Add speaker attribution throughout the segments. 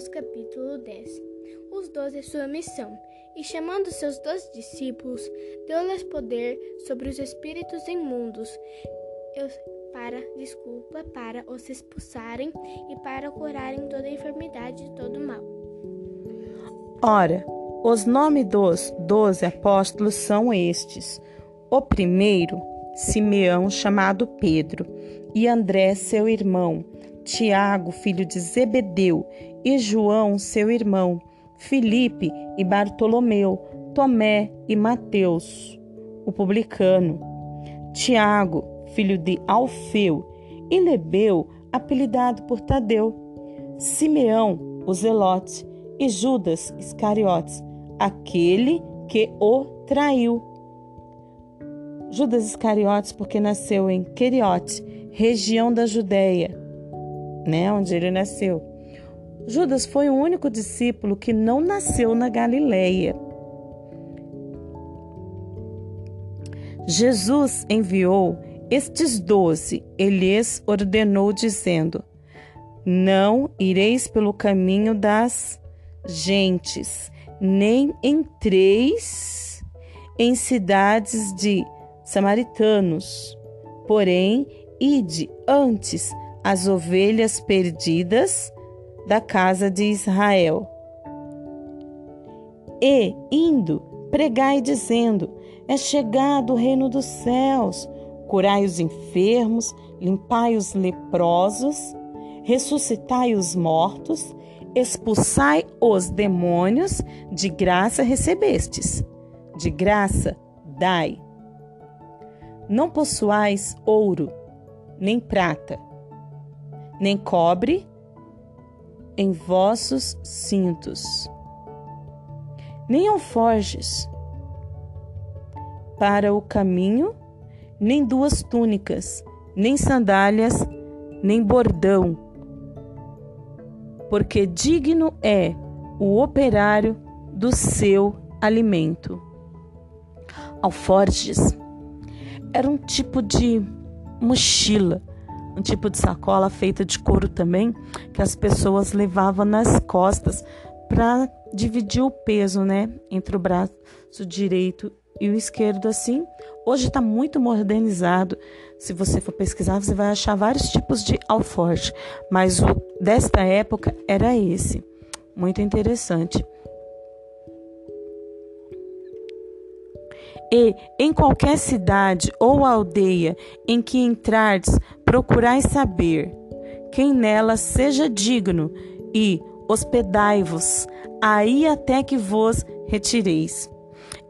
Speaker 1: Mateus capítulo 10 Os doze sua missão. E chamando seus doze discípulos, deu-lhes poder sobre os espíritos imundos, para, desculpa, para os expulsarem e para curarem toda enfermidade e todo mal.
Speaker 2: Ora, os nomes dos doze apóstolos são estes: o primeiro, Simeão, chamado Pedro, e André, seu irmão, Tiago, filho de Zebedeu, e João, seu irmão, Filipe e Bartolomeu, Tomé e Mateus, o publicano, Tiago, filho de Alfeu, e Lebeu, apelidado por Tadeu, Simeão, o Zelote, e Judas Iscariotes, aquele que o traiu. Judas Iscariotes, porque nasceu em Queriote, região da Judéia, né, onde ele nasceu. Judas foi o único discípulo que não nasceu na Galileia. Jesus enviou estes doze, ele lhes ordenou, dizendo: Não ireis pelo caminho das gentes, nem entreis em cidades de samaritanos, porém, ide antes as ovelhas perdidas da casa de Israel. E, indo, pregai dizendo: É chegado o reino dos céus, curai os enfermos, limpai os leprosos, ressuscitai os mortos, expulsai os demônios, de graça recebestes, de graça dai. Não possuais ouro, nem prata, nem cobre em vossos cintos, nem alforjes para o caminho, nem duas túnicas, nem sandálias, nem bordão, porque digno é o operário do seu alimento. Alforjes era um tipo de mochila um tipo de sacola feita de couro também, que as pessoas levavam nas costas para dividir o peso, né, entre o braço direito e o esquerdo assim. Hoje está muito modernizado. Se você for pesquisar, você vai achar vários tipos de alforje, mas o desta época era esse. Muito interessante. E em qualquer cidade ou aldeia em que entrardes, procurai saber quem nela seja digno e hospedai-vos aí até que vos retireis.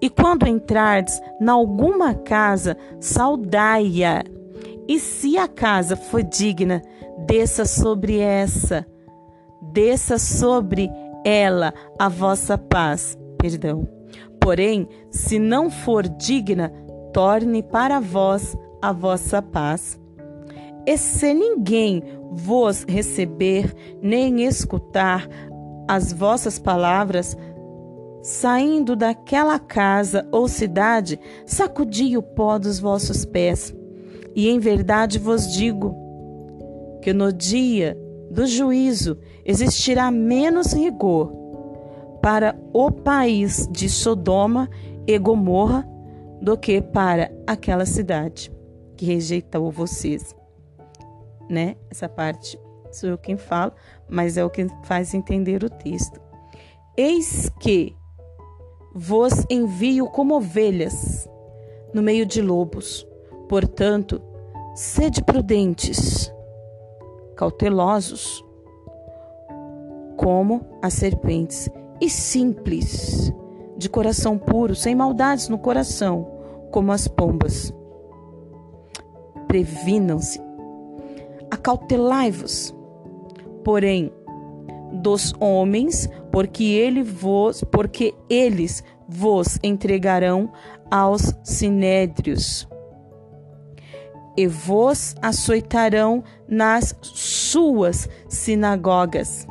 Speaker 2: E quando entrardes na alguma casa, saudai-a. E se a casa for digna, desça sobre essa, desça sobre ela a vossa paz. Perdão. Porém, se não for digna, torne para vós a vossa paz. E se ninguém vos receber, nem escutar as vossas palavras, saindo daquela casa ou cidade, sacudi o pó dos vossos pés. E em verdade vos digo que no dia do juízo existirá menos rigor para o país de Sodoma e Gomorra do que para aquela cidade que rejeitou vocês. Né? Essa parte sou eu quem falo, mas é o que faz entender o texto. Eis que vos envio como ovelhas no meio de lobos. Portanto, sede prudentes, cautelosos, como as serpentes e simples, de coração puro, sem maldades no coração, como as pombas. Previnam-se, acautelai-vos, porém, dos homens, porque ele vos, porque eles vos entregarão aos sinédrios. E vos açoitarão nas suas sinagogas.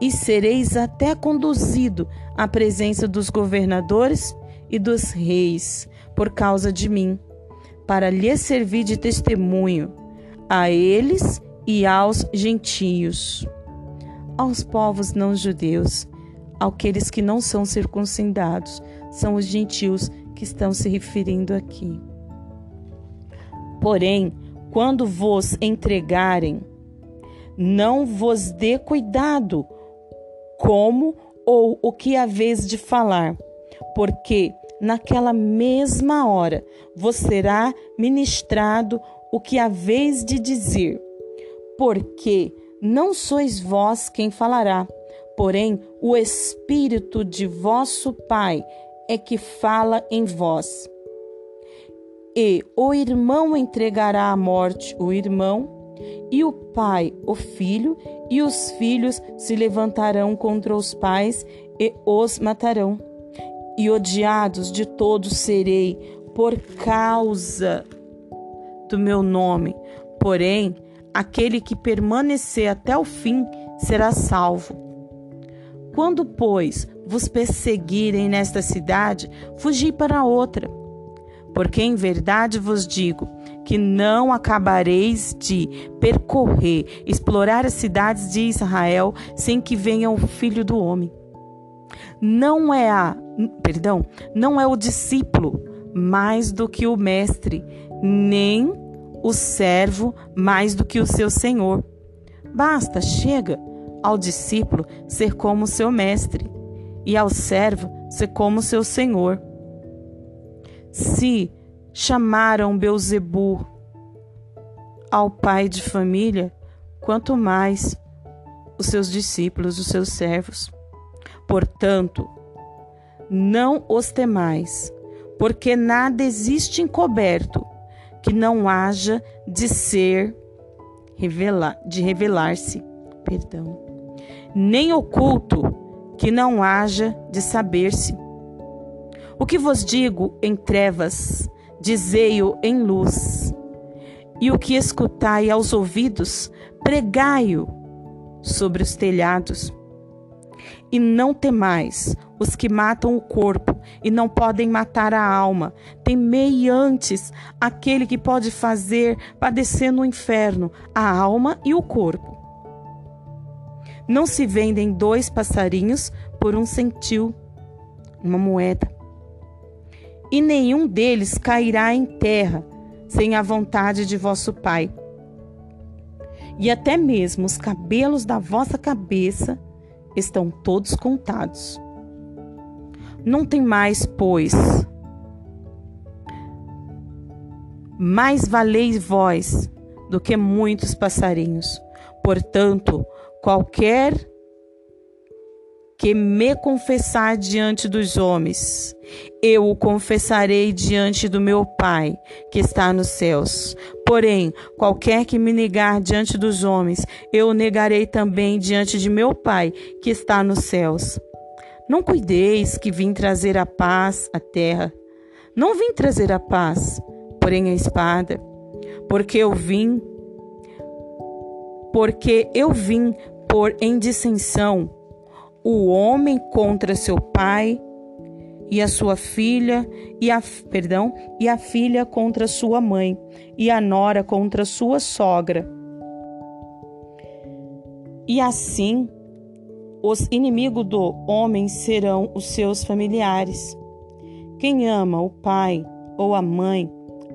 Speaker 2: E sereis até conduzido à presença dos governadores e dos reis por causa de mim, para lhes servir de testemunho a eles e aos gentios. aos povos não judeus, àqueles que não são circuncidados, são os gentios que estão se referindo aqui. Porém, quando vos entregarem, não vos dê cuidado como ou o que haveis de falar, porque naquela mesma hora vos será ministrado o que haveis de dizer, porque não sois vós quem falará, porém o Espírito de vosso Pai é que fala em vós. E o irmão entregará à morte o irmão, e o pai o filho, e os filhos se levantarão contra os pais e os matarão. E odiados de todos serei por causa do meu nome. Porém, aquele que permanecer até o fim será salvo. Quando, pois, vos perseguirem nesta cidade, fugi para outra porque em verdade vos digo que não acabareis de percorrer, explorar as cidades de Israel sem que venha o filho do homem. Não é a, perdão, não é o discípulo mais do que o mestre, nem o servo mais do que o seu senhor. Basta, chega ao discípulo ser como seu mestre e ao servo ser como seu senhor. Se chamaram Beuzebu ao pai de família, quanto mais os seus discípulos, os seus servos. Portanto, não os temais, porque nada existe encoberto que não haja de ser revelar, de revelar-se, perdão, nem oculto que não haja de saber-se. O que vos digo em trevas, dizei-o em luz. E o que escutai aos ouvidos, pregai-o sobre os telhados. E não temais os que matam o corpo e não podem matar a alma. Temei antes aquele que pode fazer padecer no inferno a alma e o corpo. Não se vendem dois passarinhos por um centil, uma moeda e nenhum deles cairá em terra sem a vontade de vosso Pai. E até mesmo os cabelos da vossa cabeça estão todos contados. Não tem mais, pois, mais valeis vós do que muitos passarinhos. Portanto, qualquer que me confessar diante dos homens, eu o confessarei diante do meu Pai, que está nos céus. Porém, qualquer que me negar diante dos homens, eu o negarei também diante de meu Pai, que está nos céus. Não cuideis que vim trazer a paz à terra. Não vim trazer a paz, porém a espada, porque eu vim porque eu vim por em dissensão o homem contra seu pai e a sua filha e a perdão e a filha contra sua mãe e a nora contra sua sogra. E assim os inimigos do homem serão os seus familiares. Quem ama o pai ou a mãe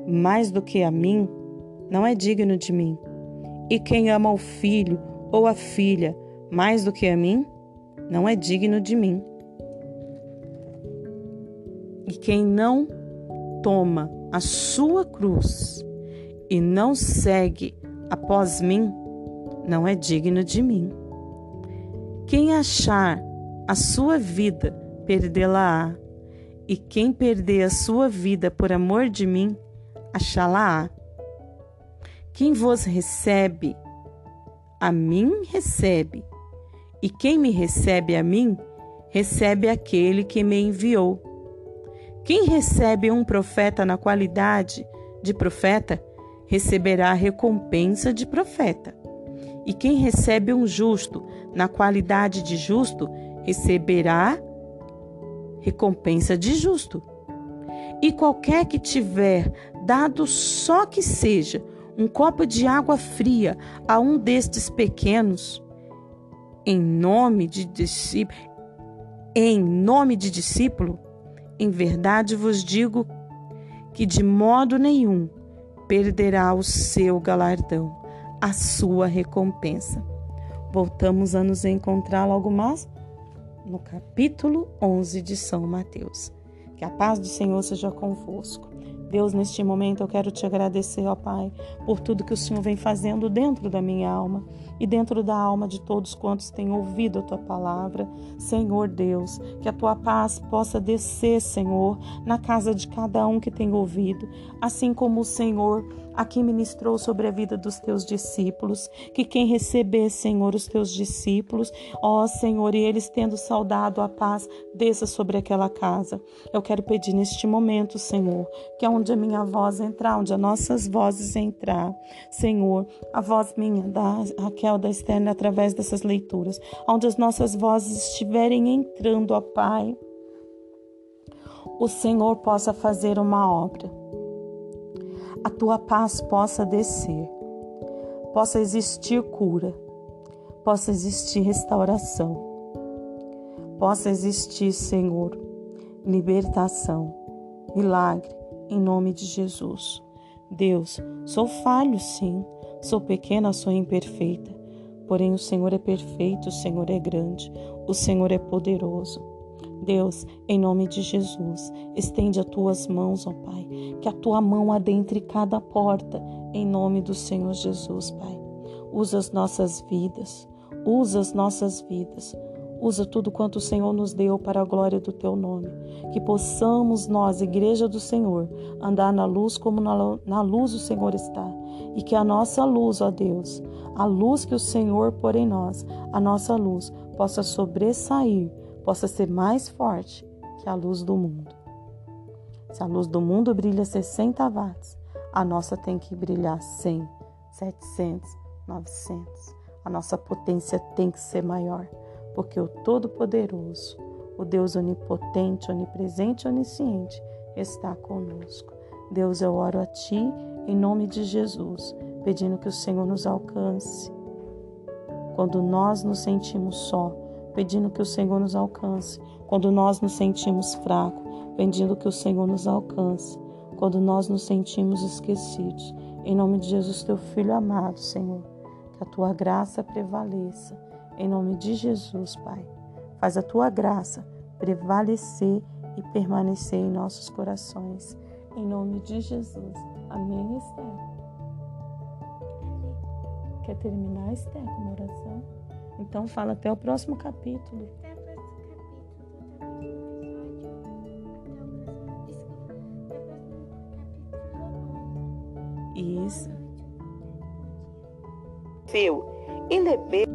Speaker 2: mais do que a mim, não é digno de mim. E quem ama o filho ou a filha mais do que a mim, não é digno de mim. E quem não toma a sua cruz e não segue após mim, não é digno de mim. Quem achar a sua vida, perdê-la-á, e quem perder a sua vida por amor de mim, achá-la-á. Quem vos recebe, a mim recebe, e quem me recebe a mim, recebe aquele que me enviou. Quem recebe um profeta na qualidade de profeta, receberá a recompensa de profeta. E quem recebe um justo na qualidade de justo, receberá recompensa de justo. E qualquer que tiver dado só que seja um copo de água fria a um destes pequenos, em nome de discípulo, em nome de discípulo, em verdade vos digo que de modo nenhum perderá o seu galardão, a sua recompensa. Voltamos a nos encontrar logo mais no capítulo 11 de São Mateus. Que a paz do Senhor seja convosco. Deus, neste momento eu quero te agradecer, ó Pai, por tudo que o Senhor vem fazendo dentro da minha alma e dentro da alma de todos quantos têm ouvido a tua palavra. Senhor Deus, que a tua paz possa descer, Senhor, na casa de cada um que tem ouvido, assim como o Senhor aqui ministrou sobre a vida dos teus discípulos, que quem receber, Senhor, os teus discípulos, ó Senhor, e eles tendo saudado a paz, desça sobre aquela casa. Eu quero pedir neste momento, Senhor, que onde a minha voz entrar, onde as nossas vozes entrar, Senhor, a voz minha, da Raquel, da Externa, através dessas leituras, onde as nossas vozes estiverem entrando, ó Pai, o Senhor possa fazer uma obra a tua paz possa descer, possa existir cura, possa existir restauração, possa existir, Senhor, libertação, milagre, em nome de Jesus. Deus, sou falho, sim, sou pequena, sou imperfeita, porém o Senhor é perfeito, o Senhor é grande, o Senhor é poderoso. Deus, em nome de Jesus, estende as tuas mãos, ó Pai, que a tua mão adentre cada porta, em nome do Senhor Jesus, Pai. Usa as nossas vidas, usa as nossas vidas, usa tudo quanto o Senhor nos deu para a glória do teu nome. Que possamos nós, Igreja do Senhor, andar na luz como na, luz o Senhor está. E que a nossa luz, ó Deus, a luz que o Senhor pôr em nós, a nossa luz, possa sobressair possa ser mais forte que a luz do mundo. Se a luz do mundo brilha 60 watts, a nossa tem que brilhar 100, 700, 900. A nossa potência tem que ser maior, porque o Todo-Poderoso, o Deus onipotente, onipresente onisciente está conosco. Deus, eu oro a Ti em nome de Jesus, pedindo que o Senhor nos alcance. Quando nós nos sentimos só, pedindo que o Senhor nos alcance. Quando nós nos sentimos fracos, pedindo que o Senhor nos alcance. Quando nós nos sentimos esquecidos. Em nome de Jesus, teu Filho amado, Senhor, que a tua graça prevaleça. Em nome de Jesus, Pai. Faz a tua graça prevalecer e permanecer em nossos corações. Em nome de Jesus. Amém, Esther. Quer terminar, Esther, com uma oração? Então fala até o próximo capítulo.
Speaker 1: Até o próximo capítulo. Até o próximo episódio. Até o próximo capítulo.
Speaker 2: Isso. Feu e levei